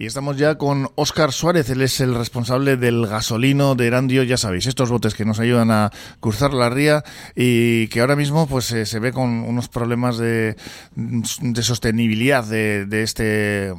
Y estamos ya con Óscar Suárez, él es el responsable del gasolino de Erandio, ya sabéis, estos botes que nos ayudan a cruzar la ría y que ahora mismo pues eh, se ve con unos problemas de, sostenibilidad de, este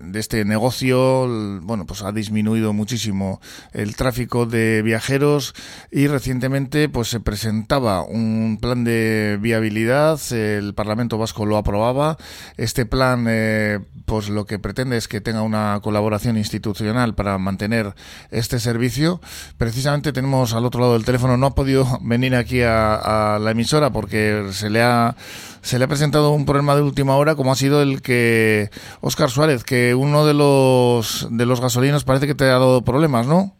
de este negocio. Bueno, pues ha disminuido muchísimo el tráfico de viajeros y recientemente pues se presentaba un plan de viabilidad, el Parlamento Vasco lo aprobaba. Este plan eh, pues lo que pretende es que tenga una colaboración institucional para mantener este servicio. Precisamente tenemos al otro lado del teléfono, no ha podido venir aquí a, a la emisora porque se le ha se le ha presentado un problema de última hora como ha sido el que Óscar Suárez, que uno de los de los gasolinos parece que te ha dado problemas, ¿no?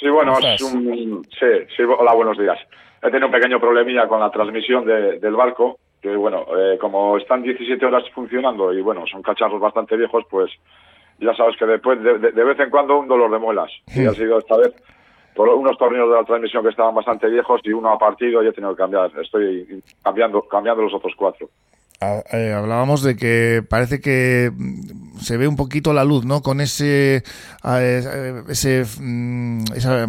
Sí, bueno, es un, sí, sí, hola, buenos días. He tenido un pequeño problemilla con la transmisión de, del barco que bueno, eh, como están 17 horas funcionando y bueno, son cacharros bastante viejos, pues ya sabes que después de, de, de vez en cuando un dolor de muelas. Y ha sido esta vez por unos tornillos de la transmisión que estaban bastante viejos y uno ha partido y he tenido que cambiar. Estoy cambiando, cambiando los otros cuatro. Eh, hablábamos de que parece que se ve un poquito la luz, ¿no? Con ese, eh, ese mm, esa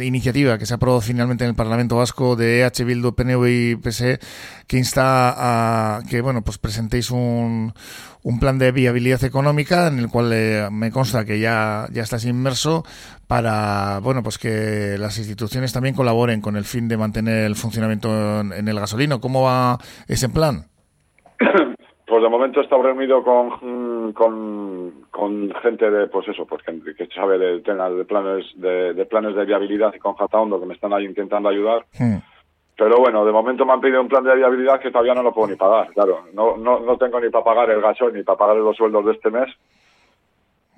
iniciativa que se ha aprobado finalmente en el Parlamento Vasco de EH Bildu, PNV y PSE, que insta a que, bueno, pues presentéis un, un plan de viabilidad económica en el cual eh, me consta que ya, ya estás inmerso para, bueno, pues que las instituciones también colaboren con el fin de mantener el funcionamiento en, en el gasolino. ¿Cómo va ese plan? Momento he estado reunido con, con, con gente de, pues eso, pues que, que sabe de planes de, de, planes de viabilidad y con Jata Hondo que me están ahí intentando ayudar. Pero bueno, de momento me han pedido un plan de viabilidad que todavía no lo puedo ni pagar, claro. No, no, no tengo ni para pagar el gasol ni para pagar los sueldos de este mes.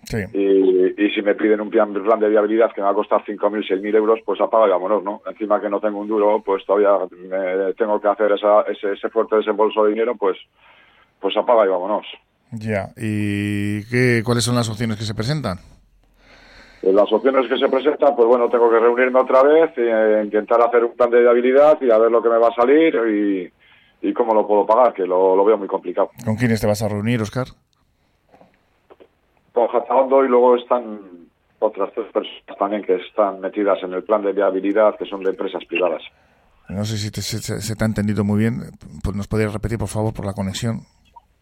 Sí. Y, y si me piden un plan, plan de viabilidad que me va a costar 5.000, 6.000 euros, pues apaga y vámonos, ¿no? Encima que no tengo un duro, pues todavía me tengo que hacer esa, ese, ese fuerte desembolso de dinero, pues, pues apaga y vámonos. Ya, ¿y qué, cuáles son las opciones que se presentan? Pues las opciones que se presentan, pues bueno, tengo que reunirme otra vez, e intentar hacer un plan de viabilidad y a ver lo que me va a salir y, y cómo lo puedo pagar, que lo, lo veo muy complicado. ¿Con quiénes te vas a reunir, Oscar? Con Jataondo y luego están otras tres personas también que están metidas en el plan de viabilidad, que son de empresas privadas. No sé si te, se, se, te ha entendido muy bien. Pues ¿Nos podrías repetir, por favor, por la conexión?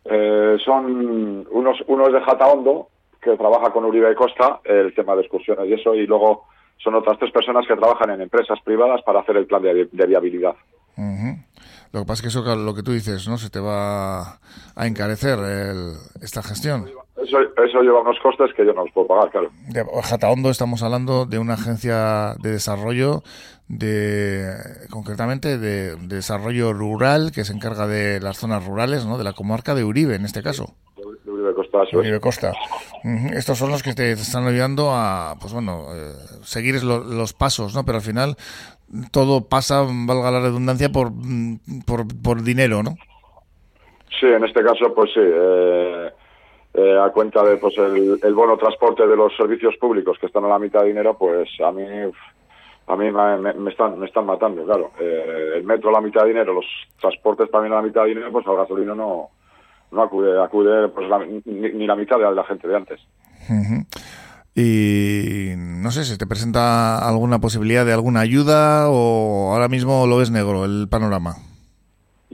Eh, son unos, unos de Jataondo, que trabaja con Uribe Costa, el tema de excursiones y eso, y luego son otras tres personas que trabajan en empresas privadas para hacer el plan de, viabilidad. Uh. Lo que pasa es que eso, lo que tú dices, ¿no? Se te va a encarecer el, esta gestión. Eso, eso lleva unos costes que yo no los puedo pagar, claro. De Jataondo estamos hablando de una agencia de desarrollo, de concretamente de, de, desarrollo rural, que se encarga de las zonas rurales, ¿no? De la comarca de Uribe, en este caso. De Uribe Costa, Uribe. Estos son los que te están ayudando a, pues bueno, eh, seguir lo, los pasos, ¿no? Pero al final todo pasa, valga la redundancia, por, por, por dinero, ¿no? Sí, en este caso, pues sí. Eh, eh, a cuenta de pues el, el, bono transporte de los servicios públicos que están a la mitad de dinero, pues a mí a mí me, me están me están matando, claro. Eh, el metro a la mitad de dinero, los transportes también a la mitad de dinero, pues al gasolino no no acude acude pues la, ni, la mitad de la gente de antes. Y no sé si te presenta alguna posibilidad de alguna ayuda o ahora mismo lo ves negro el panorama.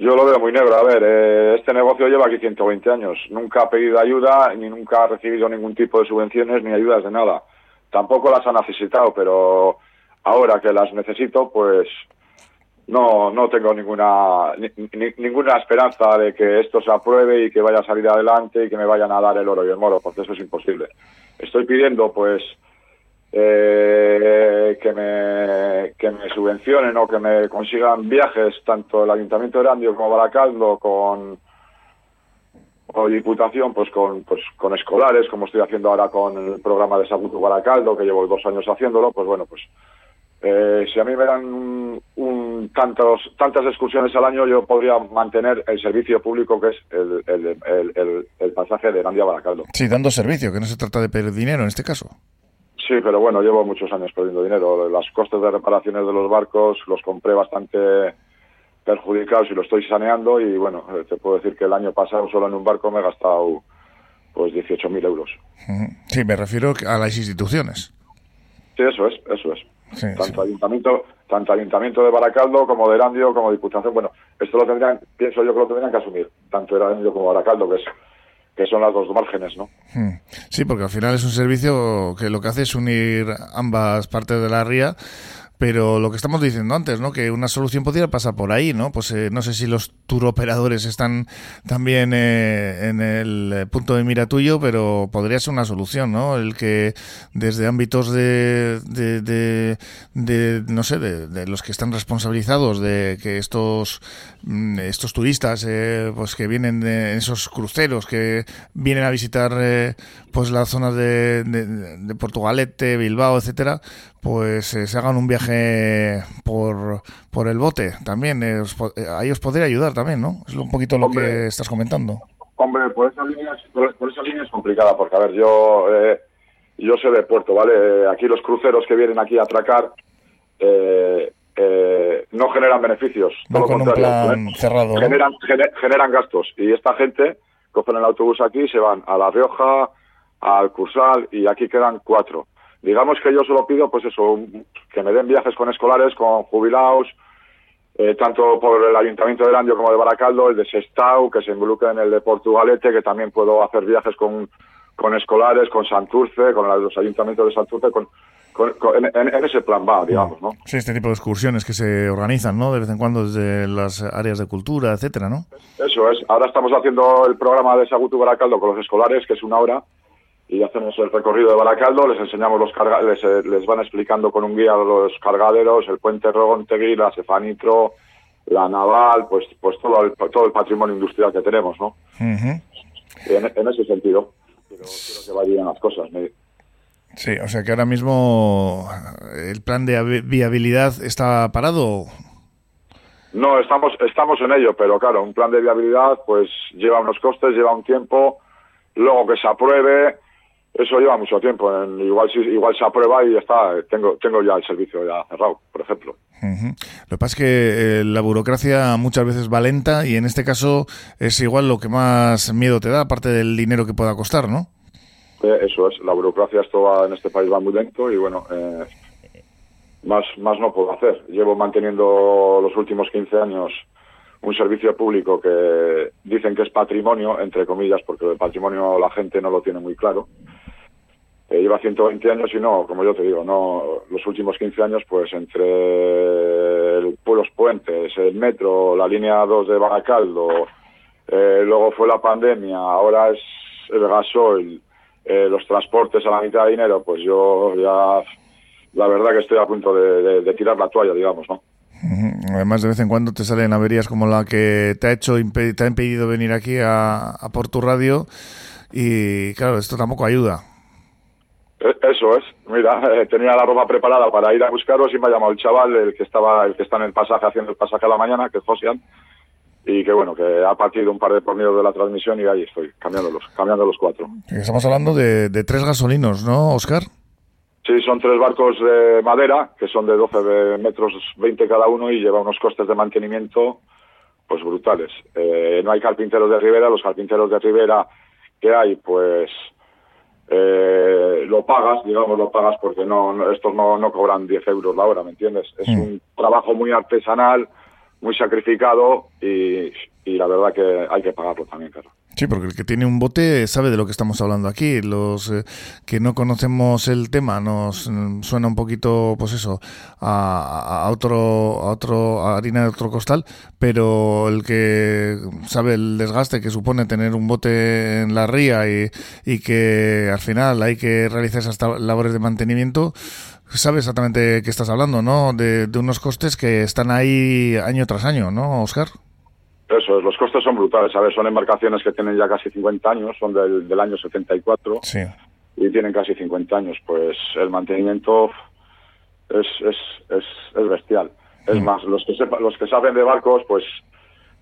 Yo lo veo muy negro. A ver, eh, este negocio lleva aquí 120 años. Nunca ha pedido ayuda ni nunca ha recibido ningún tipo de subvenciones ni ayudas de nada. Tampoco las ha necesitado, pero ahora que las necesito, pues no no tengo ninguna ni, ni, ninguna esperanza de que esto se apruebe y que vaya a salir adelante y que me vayan a dar el oro y el moro, porque eso es imposible. Estoy pidiendo, pues, eh, que me que me subvencionen o que me consigan viajes tanto el Ayuntamiento de Erandio como Baracaldo con o Diputación pues con pues con escolares como estoy haciendo ahora con el programa de Salud Baracaldo que llevo dos años haciéndolo pues bueno pues eh, si a mí me dan un, un, tantos, tantas excursiones al año, yo podría mantener el servicio público que es el, el, el, el pasaje de Erandio a Baracaldo. Sí, dando servicio, que no se trata de pedir dinero en este caso. Sí, pero bueno, llevo muchos años perdiendo dinero. Los costes de reparaciones de los barcos los compré bastante perjudicados y los estoy saneando y bueno, te puedo decir que el año pasado solo en un barco me he gastado pues 18.000 euros. Sí, me refiero a las instituciones. Sí, eso es, eso es. tanto ayuntamiento tanto ayuntamiento de Baracaldo como de Erandio como Diputación. Bueno, esto lo tendrían, pienso yo que lo tendrían que asumir, tanto Erandio como Baracaldo, que es que son las dos márgenes, ¿no? Hmm. Sí, porque al final es un servicio que lo que hace es unir ambas partes de la ría pero lo que estamos diciendo antes, ¿no? Que una solución podría pasar por ahí, ¿no? Pues eh, no sé si los tour operadores están también eh, en el eh, punto de mira tuyo, pero podría ser una solución, ¿no? El que desde ámbitos de, de, de, no sé, de, los que están responsabilizados de que estos mm, estos turistas, pues que vienen de esos cruceros que vienen a visitar, pues las zonas de, de Portugalete, Bilbao, etcétera, pues se hagan un viaje por, por el bote también. Eh, eh, ahí os podría ayudar también, ¿no? Es un poquito lo que estás comentando. Hombre, por esa línea, por, esa línea es complicada, porque, a ver, yo, eh, yo sé de puerto, ¿vale? Aquí los cruceros que vienen aquí a atracar no generan beneficios. todo con un plan cerrado. Generan, generan gastos. Y esta gente cogen el autobús aquí, se van a La Rioja, al Cursal, y aquí quedan cuatro digamos que yo solo pido, pues eso, que me den viajes con escolares, con jubilados, eh, tanto por el Ayuntamiento de Landio como de Baracaldo, el de Sestao, que se involucre en el de Portugalete, que también puedo hacer viajes con, con escolares, con Santurce, con los ayuntamientos de Santurce, con, en, ese plan va, digamos, ¿no? Sí, este tipo de excursiones que se organizan, ¿no? De vez en cuando desde las áreas de cultura, etcétera, ¿no? Eso es. Ahora estamos haciendo el programa de Sagutu Baracaldo con los escolares, que es una hora, y hacemos el recorrido de Baracaldo, les enseñamos los cargaderos, les, les, van explicando con un guía los cargaderos, el puente Rogontegui, la Cefanitro, la Naval, pues pues todo el, todo el patrimonio industrial que tenemos, ¿no? en, ese sentido, pero creo que vayan las cosas. Sí, o sea que ahora mismo el plan de viabilidad está parado. No, estamos estamos en ello, pero claro, un plan de viabilidad pues lleva unos costes, lleva un tiempo, luego que se apruebe, eso lleva mucho tiempo. En, igual, igual se aprueba y ya está. Tengo, tengo ya el servicio ya cerrado, por ejemplo. Lo que pasa es que eh, la burocracia muchas veces va lenta y en este caso es igual lo que más miedo te da, aparte del dinero que pueda costar, ¿no? Eh, eso es. La burocracia esto en este país va muy lento y bueno, eh, más, más no puedo hacer. Llevo manteniendo los últimos 15 años un servicio público que dicen que es patrimonio, entre comillas, porque el patrimonio la gente no lo tiene muy claro. Eh, lleva 120 años y no, como yo te digo, no los últimos 15 años, pues entre el, los puentes, el metro, la línea 2 de Baracaldo, eh, luego fue la pandemia, ahora es el gasoil, eh, los transportes a la mitad de dinero, pues yo ya, la verdad que estoy a punto de tirar la toalla, digamos, ¿no? Además, de vez en cuando te salen averías como la que te ha hecho te ha impedido venir aquí a, a por tu radio y claro, esto tampoco ayuda. Eso es. Mira, eh, tenía la ropa preparada para ir a buscaros y me ha llamado el chaval, el que estaba, el que está en el pasaje haciendo el pasaje a la mañana, que es Josian, y que bueno, que ha partido un par de tornillos de la transmisión y ahí estoy, cambiándolos, cambiando los cuatro. Estamos hablando de, de tres gasolinos, ¿no, Oscar? Sí, son tres barcos de madera, que son de 12 metros 20 cada uno y lleva unos costes de mantenimiento pues brutales. Eh, no hay carpinteros de Ribera, los carpinteros de Ribera que hay, pues eh, lo pagas, digamos, lo pagas porque no, estos no, no cobran 10 euros la hora, ¿me entiendes? Es mm. un trabajo muy artesanal, muy sacrificado y, y la verdad que hay que pagarlo también, claro. Sí, porque el que tiene un bote sabe de lo que estamos hablando aquí. Los eh, que no conocemos el tema nos mm, suena un poquito, pues eso, a, otro, a otro harina de otro costal, pero el que sabe el desgaste que supone tener un bote en la ría y, y que al final hay que realizar esas labores de mantenimiento, sabe exactamente qué estás hablando, ¿no? De, de unos costes que están ahí año tras año, ¿no, Oscar? Eso, los costes son brutales, ¿sabes? Son embarcaciones que tienen ya casi 50 años, son del, del año 74 sí. y tienen casi 50 años. Pues el mantenimiento es, es, es, es bestial. Es mm. más, los que, sepa, los que saben de barcos, pues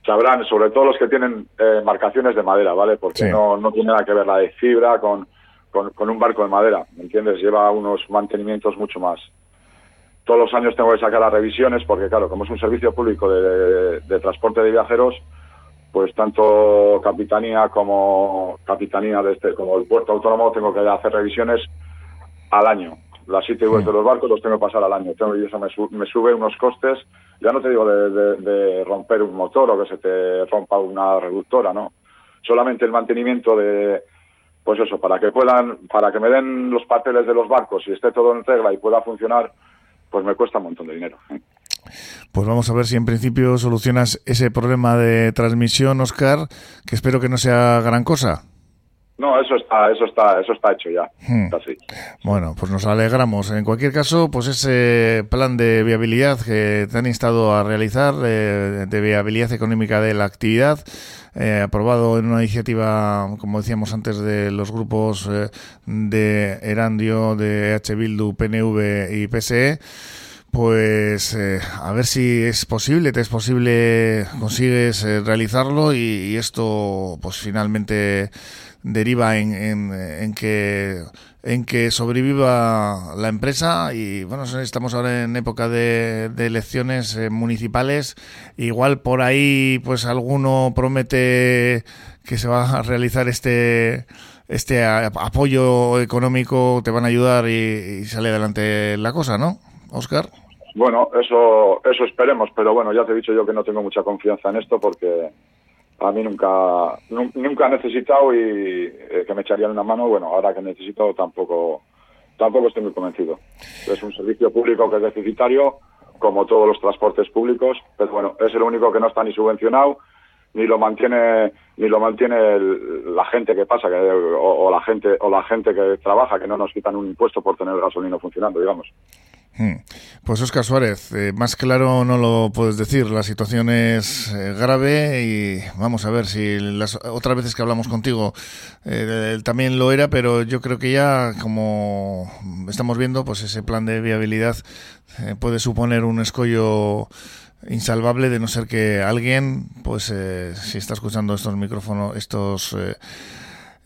sabrán, sobre todo los que tienen eh, embarcaciones de madera, ¿vale? Porque no, no tiene nada que ver la de fibra con, con, con un barco de madera, ¿me entiendes? Lleva unos mantenimientos mucho más, todos los años tengo que sacar las revisiones porque, claro, como es un servicio público de, transporte de viajeros, pues tanto capitanía como capitanía de este, como el puerto autónomo, tengo que hacer revisiones al año. Las ITVs de los barcos los tengo que pasar al año. Tengo, y eso me, me sube unos costes, ya no te digo de, de, romper un motor o que se te rompa una reductora, ¿no? Solamente el mantenimiento de, pues eso, para que puedan, para que me den los papeles de los barcos y esté todo en regla y pueda funcionar, pues me cuesta un montón de dinero. Pues vamos a ver si en principio solucionas ese problema de transmisión, Oscar, que espero que no sea gran cosa. No, eso está, eso está, eso está hecho ya. Hmm. Bueno, pues nos alegramos. En cualquier caso, pues ese plan de viabilidad que te han instado a realizar, eh, de viabilidad económica de la actividad, eh, aprobado en una iniciativa, como decíamos antes, de los grupos eh, de Erandio, de H. Bildu, PNV y PSE pues eh, a ver si es posible, te es posible, consigues eh, realizarlo y, esto pues finalmente deriva en, en, que en que sobreviva la empresa. Y bueno estamos ahora en época de, elecciones eh, municipales. Igual por ahí pues alguno promete que se va a realizar este este apoyo económico te van a ayudar y, y sale adelante la cosa no Oscar. Bueno, eso, eso esperemos, pero bueno, ya te he dicho yo que no tengo mucha confianza en esto porque a mí nunca, nunca he necesitado y eh, que me echarían una mano, bueno, ahora que necesito tampoco, tampoco estoy muy convencido. Es un servicio público que es deficitario, como todos los transportes públicos, pero bueno, es el único que no está ni subvencionado ni lo mantiene ni lo mantiene la gente que pasa que, o, la gente o la gente que trabaja que no nos quitan un impuesto por tener gasolina funcionando digamos. Pues Oscar Suárez, eh, más claro no lo puedes decir, la situación es eh, grave y vamos a ver si las otras veces que hablamos contigo eh, también lo era, pero yo creo que ya como estamos viendo, pues ese plan de viabilidad puede suponer un escollo insalvable de no ser que alguien, pues si está escuchando estos micrófonos, estos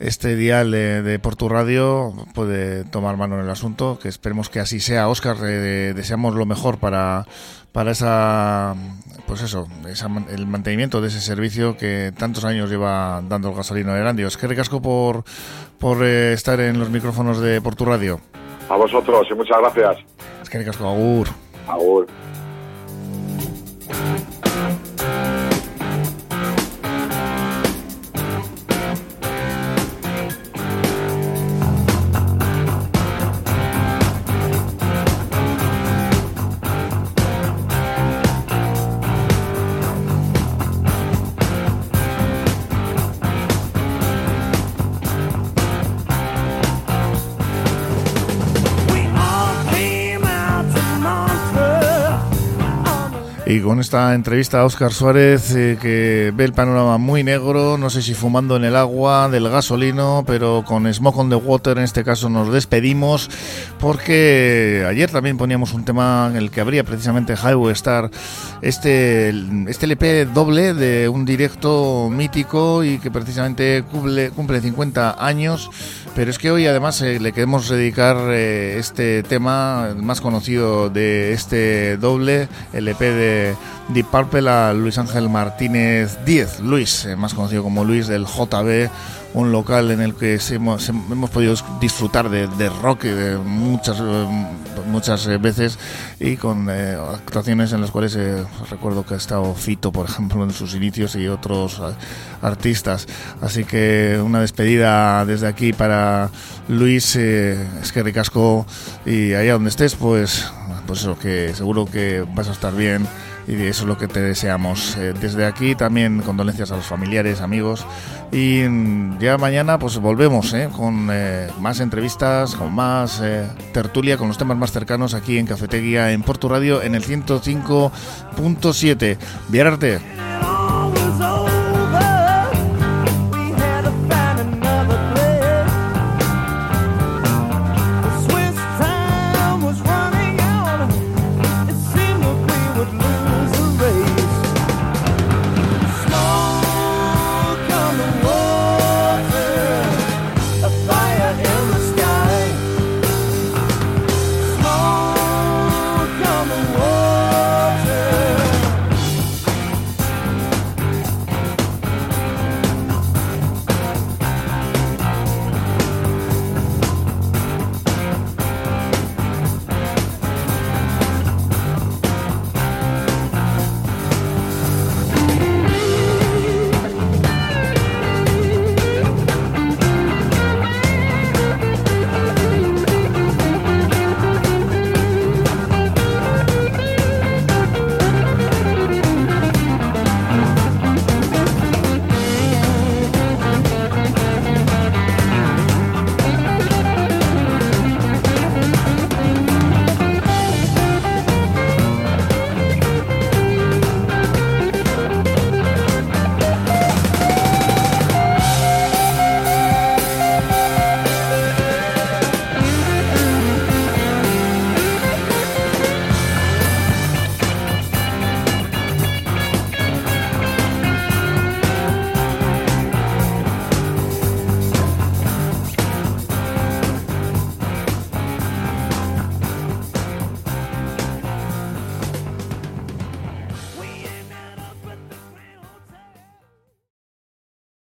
este dial de, de Portu Radio puede tomar mano en el asunto, que esperemos que así sea. Oscar, eh, deseamos lo mejor para, para esa, pues eso, el mantenimiento de ese servicio que tantos años lleva dando el gasolino de Erandio. Es que recasco por, por eh, estar en los micrófonos de Portu Radio. A vosotros y muchas gracias. Es que recasco, agur. Agur. Con esta entrevista a Óscar Suárez, eh, que ve el panorama muy negro, no sé si fumando en el agua del gasolino, pero con Smoke on the Water en este caso nos despedimos, porque ayer también poníamos un tema en el que habría precisamente Highway Star, este, este LP doble de un directo mítico y que precisamente cumple, cumple 50 años, pero es que hoy además eh, le queremos dedicar eh, este tema, el más conocido de este doble, LP de Deep Purple a Luis Ángel Martínez Díez, Luis, eh, más conocido como Luis del JB, un local en el que hemos, podido disfrutar de, rock de muchas, eh, muchas eh, veces y con actuaciones en las cuales recuerdo que ha estado Fito, por ejemplo, en sus inicios y otros artistas. Así que una despedida desde aquí para Luis, es que ricasco y allá donde estés, pues, pues eso, que seguro que vas a estar bien y eso es lo que te deseamos. Eh, desde aquí también condolencias a los familiares, amigos y ya mañana pues volvemos eh, con eh, más entrevistas, con más tertulia, con los temas más cercanos aquí en Cafetería en Porto Radio en el 105.7. Viararte.